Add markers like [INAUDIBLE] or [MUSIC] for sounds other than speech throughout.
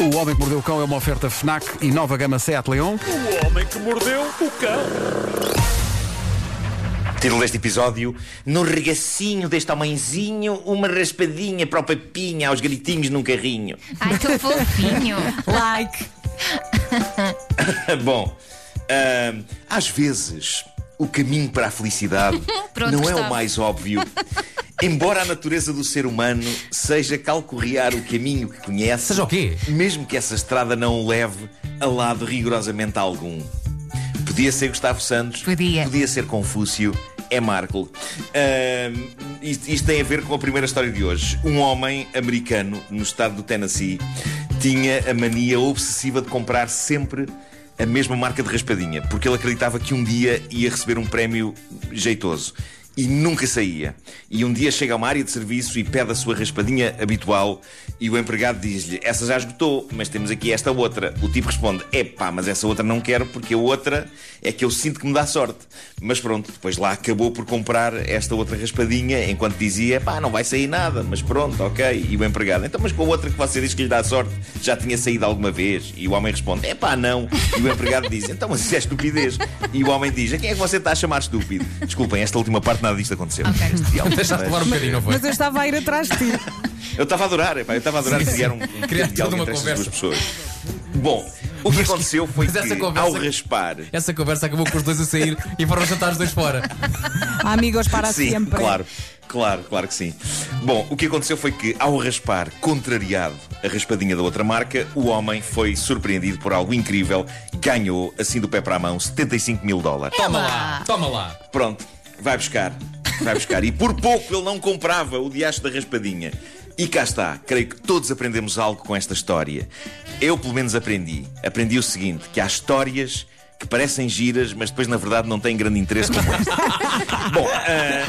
O Homem que Mordeu o Cão é uma oferta FNAC e nova gama Seat Leon. O homem que mordeu o cão. Título deste episódio: No regacinho deste homenzinho, uma raspadinha para o Pepinha aos gritinhos num carrinho. Ai, tão fofinho. [LAUGHS] Like. Bom, ahm, às vezes o caminho para a felicidade [LAUGHS] Pronto, não é o mais óbvio. Embora a natureza do ser humano seja calcorrear o caminho que conhece, Seja o quê? mesmo que essa estrada não o leve a lado rigorosamente algum. Podia ser Gustavo Santos, Podia. ser Confúcio, é Marco. Ahm, isto, isto tem a ver com a primeira história de hoje. Um homem americano no estado do Tennessee tinha a mania obsessiva de comprar sempre a mesma marca de raspadinha, porque ele acreditava que um dia ia receber um prémio jeitoso. E nunca saía. E um dia chega a uma área de serviço e pede a sua raspadinha habitual e o empregado diz-lhe: Essa já esgotou, mas temos aqui esta outra. O tipo responde: Epá, mas essa outra não quero porque a outra é que eu sinto que me dá sorte. Mas pronto, depois lá acabou por comprar esta outra raspadinha enquanto dizia: Epá, não vai sair nada, mas pronto, ok. E o empregado: Então, mas com a outra que você diz que lhe dá sorte já tinha saído alguma vez? E o homem responde: Epá, não. E o empregado diz: Então, mas isso é estupidez. E o homem diz: A quem é que você está a chamar estúpido? Desculpem, esta última parte nada disto aconteceu. Diálogo, [LAUGHS] Deixaste levar um bocadinho, não foi? Mas eu estava a ir atrás de ti. eu estava a adorar, epá, eu estava a adorar criar um, um Criar toda uma conversa. duas pessoas. Bom, o que aconteceu foi que, conversa- ao raspar. Essa conversa acabou com os dois a sair e foram jantar os dois fora. Amigos para Sim, sempre. claro, claro, claro que sim. Bom, o que aconteceu foi que, ao raspar, contrariado a raspadinha da outra marca, o homem foi surpreendido por algo incrível. Ganhou, assim do pé para a mão, 75 mil dólares. Toma lá, toma lá. Pronto, vai buscar. Vai buscar. E por pouco ele não comprava o diacho da raspadinha. E cá está. Creio que todos aprendemos algo com esta história. Eu, pelo menos, aprendi. Aprendi o seguinte: que há histórias que parecem giras, mas depois, na verdade, não têm grande interesse como esta. [LAUGHS] Bom, ah,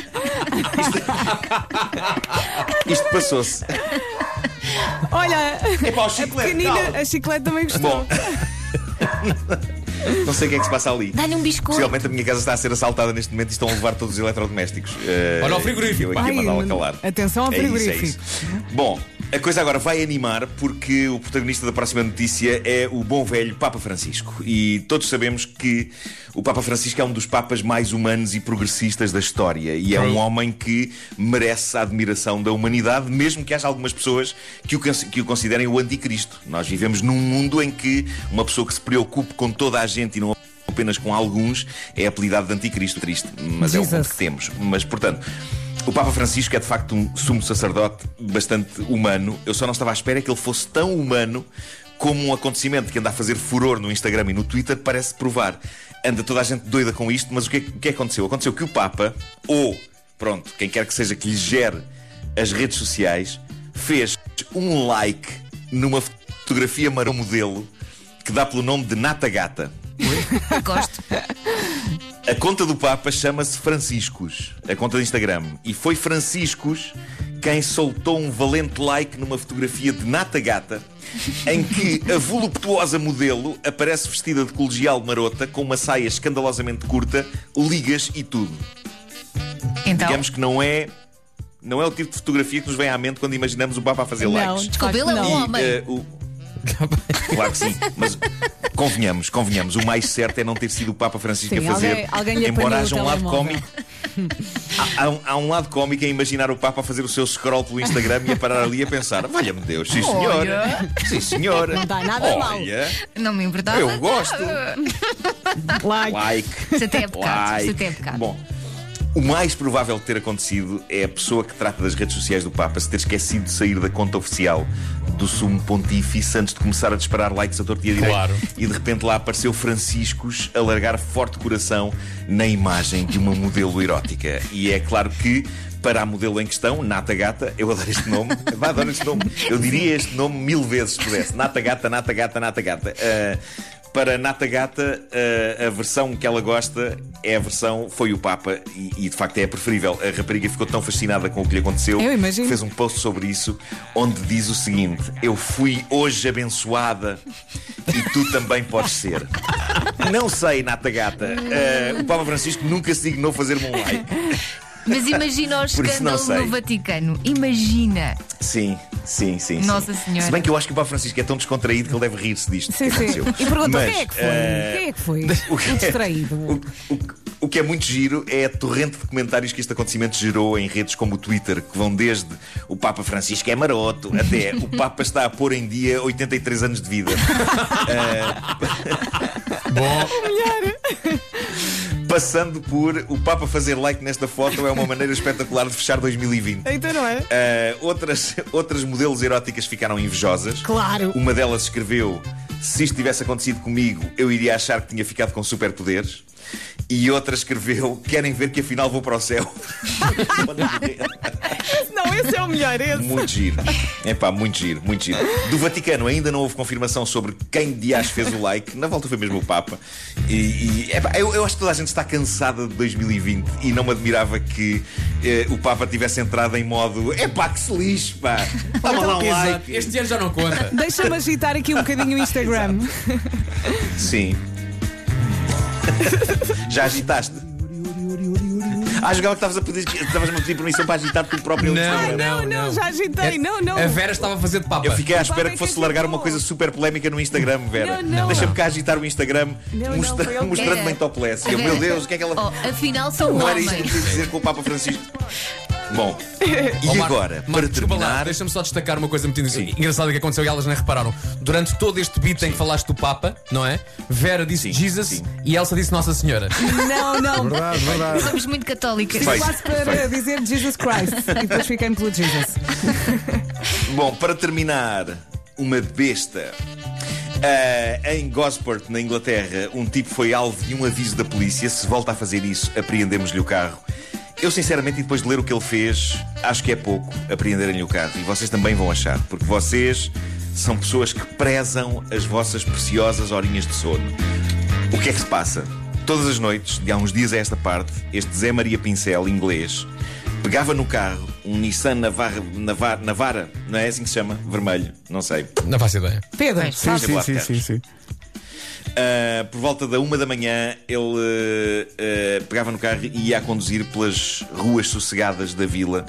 isto, isto passou-se. Olha, Epá, a chiclete, pequenina, a chiclete também gostou. Bom. [LAUGHS] Não sei o que é que se passa ali. Dá-lhe um biscoito. Possivelmente a minha casa está a ser assaltada neste momento e estão a levar todos os eletrodomésticos. Eh, Olha o frigorífico, Eu aqui a Ai, mandá-la calar. atenção ao É isso, é frigorífico. isso. Bom, a coisa agora vai animar porque o protagonista da próxima notícia é o bom velho Papa Francisco. E todos sabemos que o Papa Francisco é um dos papas mais humanos e progressistas da história. E é um homem que merece a admiração da humanidade, mesmo que haja algumas pessoas que o, que o considerem o anticristo. Nós vivemos num mundo em que uma pessoa que se preocupe com toda a gente e não apenas com alguns é apelidado de anticristo. Triste, mas é o Jesus. que temos. Mas, portanto, o Papa Francisco é de facto um sumo sacerdote bastante humano. Eu só não estava à espera que ele fosse tão humano como um acontecimento que anda a fazer furor no Instagram e no Twitter parece provar. Anda toda a gente doida com isto, mas o que, é- que aconteceu? Aconteceu que o Papa, ou, pronto, quem quer que seja que lhe gere as redes sociais, fez um like numa fotografia marrom modelo que dá pelo nome de Nata Gata. Gosto. A conta do Papa chama-se Franciscos, a conta de Instagram. E foi Franciscos quem soltou um valente like numa fotografia de Nata Gata, em que a voluptuosa modelo aparece vestida de colegial marota, com uma saia escandalosamente curta, ligas e tudo. Então, Digamos que não é. Não é o tipo de fotografia que nos vem à mente quando imaginamos o Papa a fazer Não, likes. desculpa, ele é Não. um homem. eh, o- Claro que sim, mas convenhamos, convenhamos, o mais certo é não ter sido o Papa Francisco Sim, a fazer. alguém- alguém embora haja um lado cómico. Há, há um, há um lado cómico em imaginar o Papa a fazer o seu scroll pelo Instagram e a parar ali a pensar: valha-me Deus, sim senhora, sim senhora. Não dá nada mal. Olha, Não me importava. eu gosto. Like. Like. Isso até é pecado. Isso até é pecado. Bom, o mais provável de ter acontecido é a pessoa que trata das redes sociais do Papa se ter esquecido de sair da conta oficial do Sumo Pontífice antes de começar a disparar likes a torto e a direito. Claro. E de repente lá apareceu Franciscos a largar forte coração na imagem de uma modelo erótica. E é claro que. Para a modelo em questão, Nata Gata, eu adoro este nome, adoro este nome, eu diria este nome mil vezes se pudesse. Nata Gata, Nata Gata, Nata Gata. Ah, para Nata Gata, a, a versão que ela gosta é a versão Foi o Papa e, e, de facto é a preferível. A rapariga ficou tão fascinada com o que lhe aconteceu que fez um post sobre isso onde diz o seguinte: Eu fui hoje abençoada e tu também podes ser. [LAUGHS] Não sei, Nata Gata. Ah, o Papa Francisco nunca se dignou fazer-me um like. Mas imagina o escândalo no Vaticano. Imagina. Sim, Sim, sim, sim. Nossa Senhora. Se bem que eu acho que o Papa Francisco é tão descontraído que ele deve rir-se disto. Sim, que sim. aconteceu. E perguntou Mas, quem é que foi? eh, Quem é que foi? [LAUGHS] o que é- distraído. O, o- o que é muito giro é a torrente de comentários que este acontecimento gerou em redes como o Twitter, que vão desde o Papa Francisco é maroto até o Papa está a pôr em dia 83 anos de vida. [LAUGHS] Bom, Passando por o Papa fazer like nesta foto é uma maneira espetacular de fechar 2020. Então não é? Uh, outras, outras modelos eróticas ficaram invejosas. Claro. Uma delas escreveu: Se isto tivesse acontecido comigo, eu iria achar que tinha ficado com superpoderes. E outra escreveu: Querem ver que afinal vou para o céu? [LAUGHS] Não, esse é o melhor. Esse. muito giro. É pá, muito giro, muito giro. Do Vaticano ainda não houve confirmação sobre quem de as fez o like. Na volta foi mesmo o Papa. E, e epá, eu, eu acho que toda a gente está cansada de 2020 e não me admirava que eh, o Papa tivesse entrado em modo: É pá, que se lixe, pá. Toma lá um like. Este ano já não conta. Deixa-me agitar aqui um bocadinho o Instagram. Sim. [LAUGHS] Já agitaste? Ah, jogava que estavas a pedir, estavas-me a pedir permissão para agitar tu próprio Não, Instagram. não, não, já agitei. Não, não. A Vera estava a fazer de papa. Eu fiquei à espera que é fosse que largar uma coisa super polémica no Instagram, Vera. Não, não. Deixa-me cá agitar o Instagram Não, não, mostra- mostrando-me em topless. Eu, meu Deus, o que é que ela. Oh, afinal, são Não era isto que eu homens. queria dizer com o Papa Francisco. [LAUGHS] Bom, [LAUGHS] e Ó, Marco, agora, Marco, para desculpa lá, terminar. deixa-me só destacar uma coisa muito engraçada que aconteceu e elas nem repararam. Durante todo este beat em que falaste do Papa, não é? Vera disse Sim, Jesus sim. e Elsa disse Nossa Senhora. [LAUGHS] Não, não. Verdade, verdade. Somos muito católicas. Feito. Quase para feito. dizer Jesus Christ. E depois fiquei pelo Jesus. [LAUGHS] Bom, para terminar, uma besta. Ah, em Gosport, na Inglaterra, um tipo foi alvo de um aviso da polícia. Se volta a fazer isso, apreendemos-lhe o carro. Eu, sinceramente, e depois de ler o que ele fez, acho que é pouco apreenderem-lhe o carro. E vocês também vão achar, porque vocês são pessoas que prezam as vossas preciosas horinhas de sono. O que é que se passa? Todas as noites, de há uns dias a esta parte, este Zé Maria Pincel, inglês, pegava no carro um Nissan Navara, Navara, Navara não é assim que se chama? Vermelho, não sei. Não faço ideia. Pedro. Sim, sabe? sim, sim, sim, sim. Uh, por volta da uma da manhã, ele uh, uh, pegava no carro e ia a conduzir pelas ruas sossegadas da vila,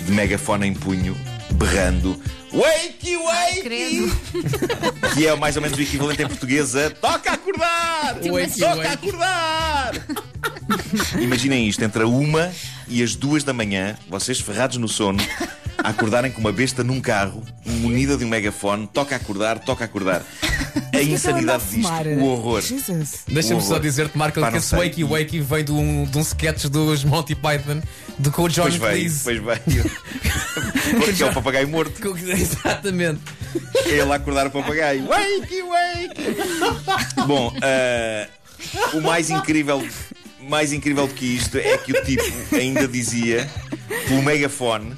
de megafone em punho, berrando. Wakey, wakey! [LAUGHS] Que é mais ou menos o equivalente em português a Toca acordar! Wakey, Toca wakey. acordar! Imaginem isto, entre a uma e as duas da manhã, vocês ferrados no sono, a acordarem com uma besta num carro, munida de um megafone, toca a acordar, toca a acordar. A insanidade disto, o horror. Jesus. Deixa-me só dizer-te, Marco, Pá, que esse sei. Wakey Wakey vem de um, de um sketch dos Monty Python do com o John Pois veio, Cleese. pois veio. [LAUGHS] Porque é o papagaio morto. Com- Exatamente. Ele a acordar o papagaio. Wakey, wakey! Bom, ah, o mais incrível, mais incrível do que isto é que o tipo ainda dizia, pelo megafone,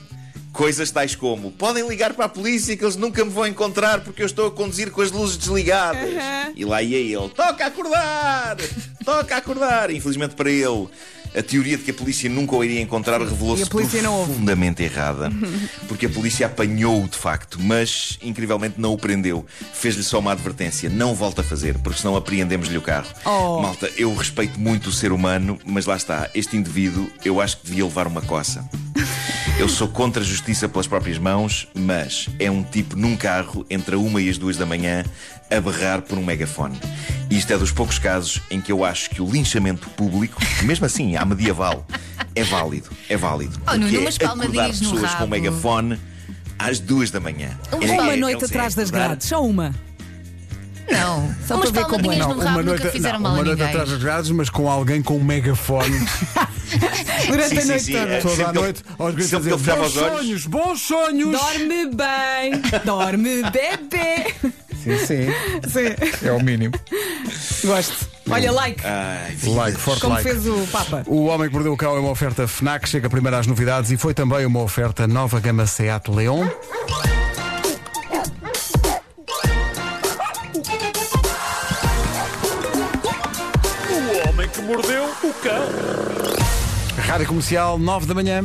coisas tais como: podem ligar para a polícia que eles nunca me vão encontrar porque eu estou a conduzir com as luzes desligadas. Uhum. E lá ia ele: toca a acordar! Toca a acordar! Infelizmente para ele. A teoria de que a polícia nunca o iria encontrar revelou-se profundamente errada, [LAUGHS] porque a polícia apanhou-o de facto, mas incrivelmente não o prendeu. Fez-lhe só uma advertência: não volta a fazer, porque senão apreendemos-lhe o carro. Oh. Malta, eu respeito muito o ser humano, mas lá está, este indivíduo eu acho que devia levar uma coça. [LAUGHS] Eu sou contra a justiça pelas próprias mãos, mas é um tipo num carro entre a uma e as duas da manhã a berrar por um megafone. E isto é dos poucos casos em que eu acho que o linchamento público, mesmo assim, à medieval, é válido. É válido. Oh, Nuno, Porque é acordar pessoas com rabo. megafone às duas da manhã. Uma É- Uma é- noite é- atrás das grades. Só uma. Não. Só Umas para ver como é. Não, no rabo nunca fizeram não, mal uma noite atrás das grades, mas com alguém com um megafone [LAUGHS] [LAUGHS] Durante Sim, a noite sim, toda. é. toda a ele- noite aos gritos dizer bons os olhos." sonhos, bons sonhos. Dorme bem, dorme bebê. Sim, sim, Sim, é o mínimo. gosto. Olha, like, Ai. Like, forte como like. fez o Papa. O Homem que Mordeu o Cão é uma oferta FNAC, chega primeiro às novidades e foi também uma oferta nova gama Seat Leon. O homem que mordeu o cão. Rádio Comercial, 9 da manhã.